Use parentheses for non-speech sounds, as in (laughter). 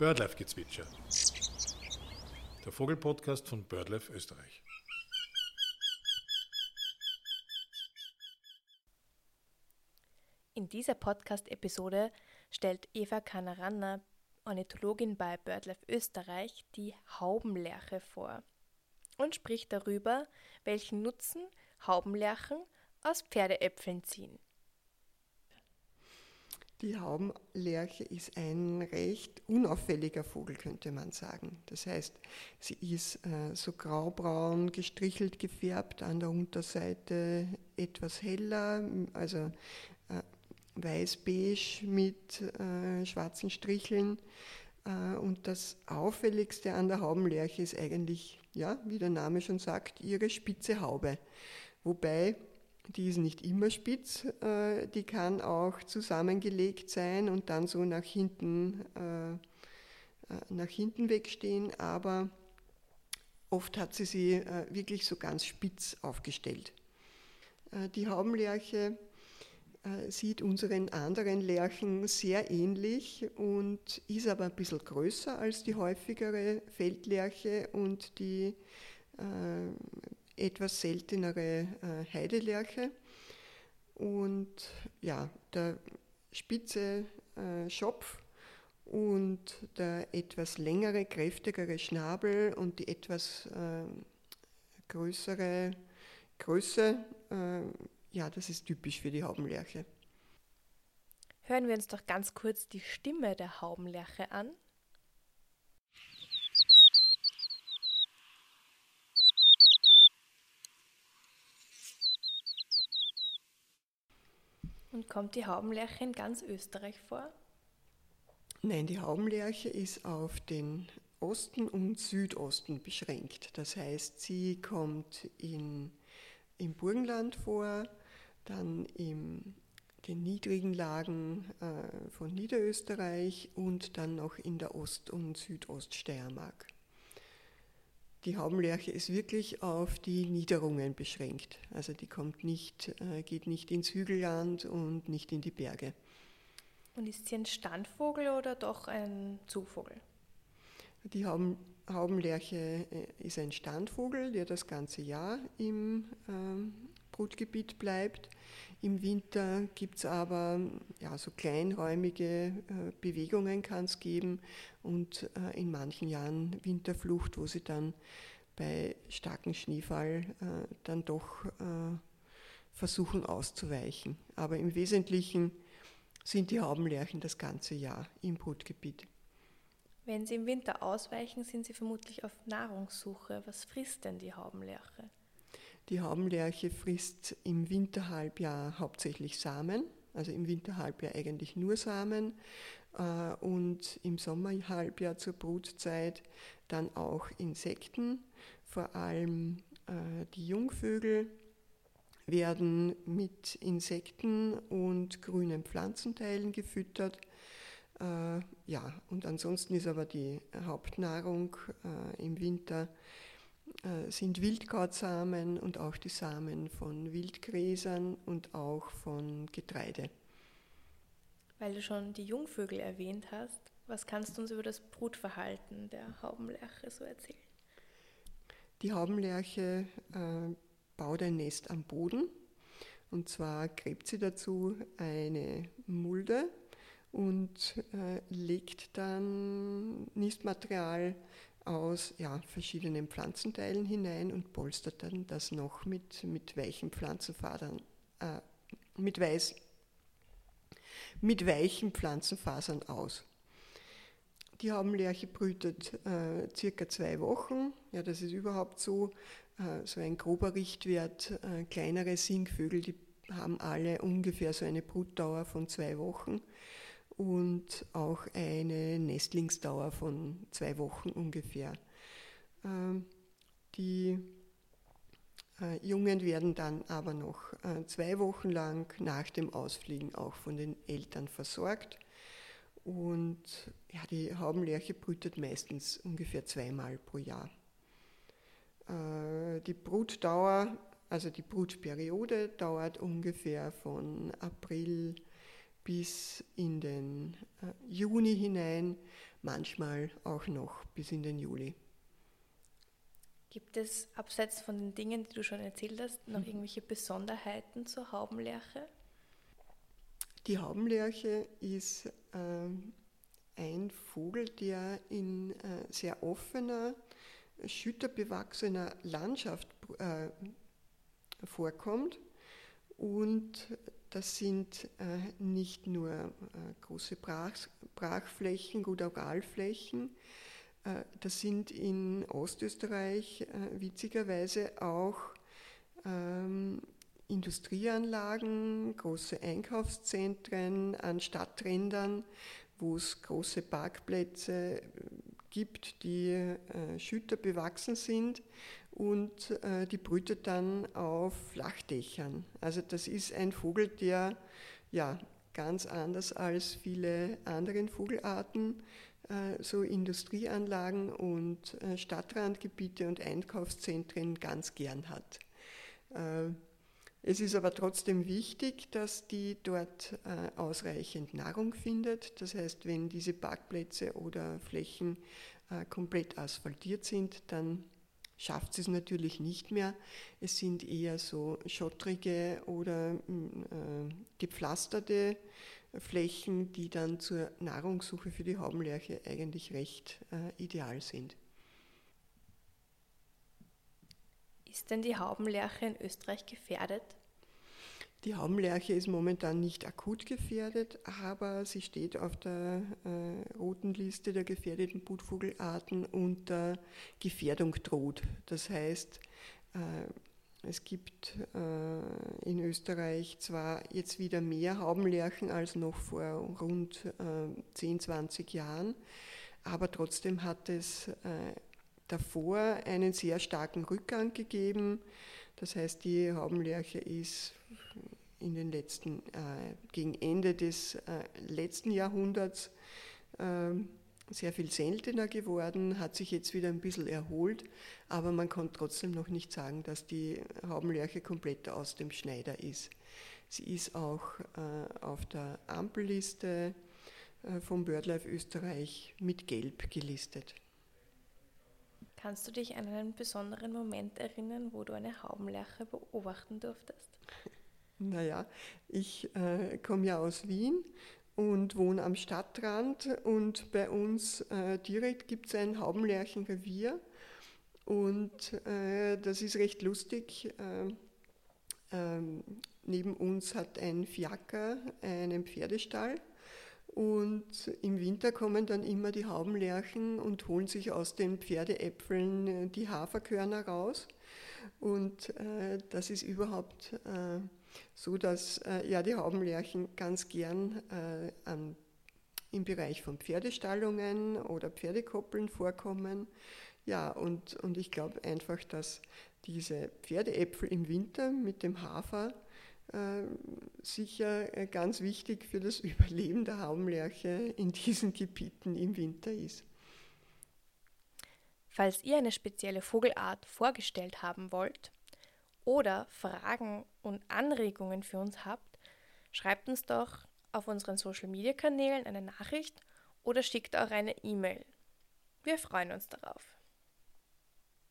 Birdlife-Gezwitscher. Der Vogelpodcast von Birdlife Österreich. In dieser Podcast-Episode stellt Eva Kanaranna, Ornithologin bei BirdLife Österreich, die Haubenlerche vor und spricht darüber, welchen Nutzen Haubenlerchen aus Pferdeäpfeln ziehen. Die Haubenlerche ist ein recht unauffälliger Vogel, könnte man sagen. Das heißt, sie ist äh, so graubraun gestrichelt gefärbt, an der Unterseite etwas heller, also äh, weiß-beige mit äh, schwarzen Stricheln. Und das Auffälligste an der Haubenlerche ist eigentlich, ja, wie der Name schon sagt, ihre spitze Haube. Wobei die ist nicht immer spitz, äh, die kann auch zusammengelegt sein und dann so nach hinten, äh, äh, nach hinten wegstehen, aber oft hat sie sie wirklich so ganz spitz aufgestellt. Die Haubenlerche sieht unseren anderen Lerchen sehr ähnlich und ist aber ein bisschen größer als die häufigere Feldlerche und die etwas seltenere äh, Heidelerche. Und ja, der spitze äh, Schopf und der etwas längere, kräftigere Schnabel und die etwas äh, größere Größe, äh, ja, das ist typisch für die Haubenlerche. Hören wir uns doch ganz kurz die Stimme der Haubenlerche an. Und kommt die Haubenlerche in ganz Österreich vor? Nein, die Haubenlerche ist auf den Osten und Südosten beschränkt. Das heißt, sie kommt in, im Burgenland vor, dann in den niedrigen Lagen äh, von Niederösterreich und dann noch in der Ost- und Südoststeiermark. Die Haubenlerche ist wirklich auf die Niederungen beschränkt. Also die kommt nicht, äh, geht nicht ins Hügelland und nicht in die Berge. Und ist sie ein Standvogel oder doch ein Zugvogel? Die Hauben, Haubenlerche äh, ist ein Standvogel, der das ganze Jahr im ähm, Brutgebiet bleibt. Im Winter gibt es aber ja, so kleinräumige Bewegungen kann es geben und in manchen Jahren Winterflucht, wo sie dann bei starkem Schneefall dann doch versuchen auszuweichen. Aber im Wesentlichen sind die Haubenlerchen das ganze Jahr im Brutgebiet. Wenn sie im Winter ausweichen, sind sie vermutlich auf Nahrungssuche. Was frisst denn die Haubenlerche? Die Haubenlerche frisst im Winterhalbjahr hauptsächlich Samen, also im Winterhalbjahr eigentlich nur Samen äh, und im Sommerhalbjahr zur Brutzeit dann auch Insekten, vor allem äh, die Jungvögel werden mit Insekten und grünen Pflanzenteilen gefüttert. Äh, ja, und ansonsten ist aber die Hauptnahrung im Winter äh, sind Wildkrautsamen und auch die Samen von Wildgräsern und auch von Getreide. Weil du schon die Jungvögel erwähnt hast, was kannst du uns über das Brutverhalten der Haubenlerche so erzählen? Die Haubenlerche äh, baut ein Nest am Boden und zwar gräbt sie dazu eine Mulde und äh, legt dann Nistmaterial aus ja, verschiedenen Pflanzenteilen hinein und polstert dann das noch mit, mit weichen Pflanzenfasern, äh, mit, weiß, mit weichen Pflanzenfasern aus. Die Haubenlerche brütet äh, circa zwei Wochen. Ja, das ist überhaupt so. Äh, so ein grober Richtwert. Äh, kleinere Singvögel, die haben alle ungefähr so eine Brutdauer von zwei Wochen und auch eine Nestlingsdauer von zwei Wochen ungefähr. Ähm, die äh, Jungen werden dann aber noch äh, zwei Wochen lang nach dem Ausfliegen auch von den Eltern versorgt. Und ja, die Haubenlerche brütet meistens ungefähr zweimal pro Jahr. Äh, die Brutdauer, also die Brutperiode, dauert ungefähr von April bis in den äh, Juni hinein. manchmal auch noch bis in den Juli. Gibt es abseits von den Dingen, die du schon erzählt hast, noch mhm. irgendwelche Besonderheiten zur Haubenlerche? Die Haubenlerche ist äh, ein Vogel, der in äh, sehr offener, schütterbewachsener Landschaft äh, vorkommt. Und das sind äh, nicht nur äh, große Brach, Brachflächen, Gudauralflächen, äh, das sind in Ostösterreich witzigerweise auch ähm, Industrieanlagen, große Einkaufszentren an Stadträndern, wo es große Parkplätze gibt, die äh, Schütter bewachsen sind und äh, die brütet dann auf Flachdächern. Also das ist ein Vogel, der ja ganz anders als viele andere Vogelarten äh, so Industrieanlagen und äh, Stadtrandgebiete und Einkaufszentren ganz gern hat. Äh, es ist aber trotzdem wichtig, dass die dort äh, ausreichend Nahrung findet. Das heißt, wenn diese Parkplätze oder Flächen äh, komplett asphaltiert sind, dann schafft es natürlich nicht mehr. Es sind eher so schottrige oder äh, gepflasterte Flächen, die dann zur Nahrungssuche für die Haubenlerche eigentlich recht äh, ideal sind. Ist denn die Haubenlerche in Österreich gefährdet? Die Haubenlerche ist momentan nicht akut gefährdet, aber sie steht auf der äh, roten Liste der gefährdeten Brutvogelarten unter Gefährdung droht. Das heißt, äh, es gibt äh, in Österreich zwar jetzt wieder mehr Haubenlerchen als noch vor rund 10, 20 Jahren, aber trotzdem hat es äh, davor einen sehr starken Rückgang gegeben. Das heißt, die Haubenlerche ist in den letzten, äh, gegen Ende des äh, letzten Jahrhunderts äh, sehr viel seltener geworden, hat sich jetzt wieder ein bisschen erholt, aber man kann trotzdem noch nicht sagen, dass die Haubenlerche komplett aus dem Schneider ist. Sie ist auch äh, auf der Ampelliste äh, vom BirdLife Österreich mit Gelb gelistet. Kannst du dich an einen besonderen Moment erinnern, wo du eine Haubenlerche beobachten durftest? Naja, ich äh, komme ja aus Wien und wohne am Stadtrand und bei uns äh, direkt gibt es ein Haubenlerchenrevier und äh, das ist recht lustig. Äh, ähm, neben uns hat ein Fiaker einen Pferdestall und im Winter kommen dann immer die Haubenlerchen und holen sich aus den Pferdeäpfeln äh, die Haferkörner raus. Und äh, das ist überhaupt äh, so, dass äh, ja, die Haubenlerchen ganz gern äh, an, im Bereich von Pferdestallungen oder Pferdekoppeln vorkommen. Ja, und, und ich glaube einfach, dass diese Pferdeäpfel im Winter mit dem Hafer sicher äh, ganz wichtig für das (laughs) Überleben der Haubenlerche in diesen Gebieten im Winter ist. Falls ihr eine spezielle Vogelart vorgestellt haben wollt oder Fragen und Anregungen für uns habt, schreibt uns doch auf unseren Social-Media-Kanälen eine Nachricht oder schickt auch eine E-Mail. Wir freuen uns darauf.